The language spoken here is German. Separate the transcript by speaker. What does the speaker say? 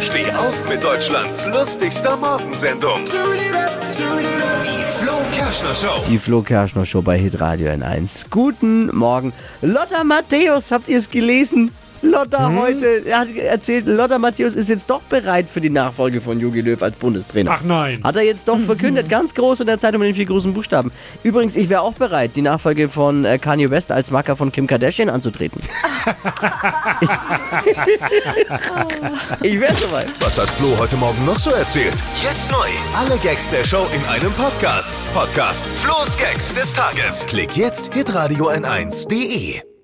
Speaker 1: Steh auf mit Deutschlands lustigster Morgensendung. Die Flo Kerschner Show.
Speaker 2: Die Flo Kerschner Show bei Hitradio N1. Guten Morgen. Lotta Matthäus, habt ihr es gelesen? Lotta heute er hat erzählt, Lotta Matthäus ist jetzt doch bereit für die Nachfolge von Jogi Löw als Bundestrainer.
Speaker 3: Ach nein.
Speaker 2: Hat er jetzt doch verkündet, ganz groß in der Zeitung mit den vier großen Buchstaben. Übrigens, ich wäre auch bereit, die Nachfolge von äh, Kanye West als Macker von Kim Kardashian anzutreten. ich wäre soweit.
Speaker 1: Was hat Flo heute Morgen noch so erzählt? Jetzt neu. Alle Gags der Show in einem Podcast. Podcast Flo's Gags des Tages. Klick jetzt hitradio n1.de.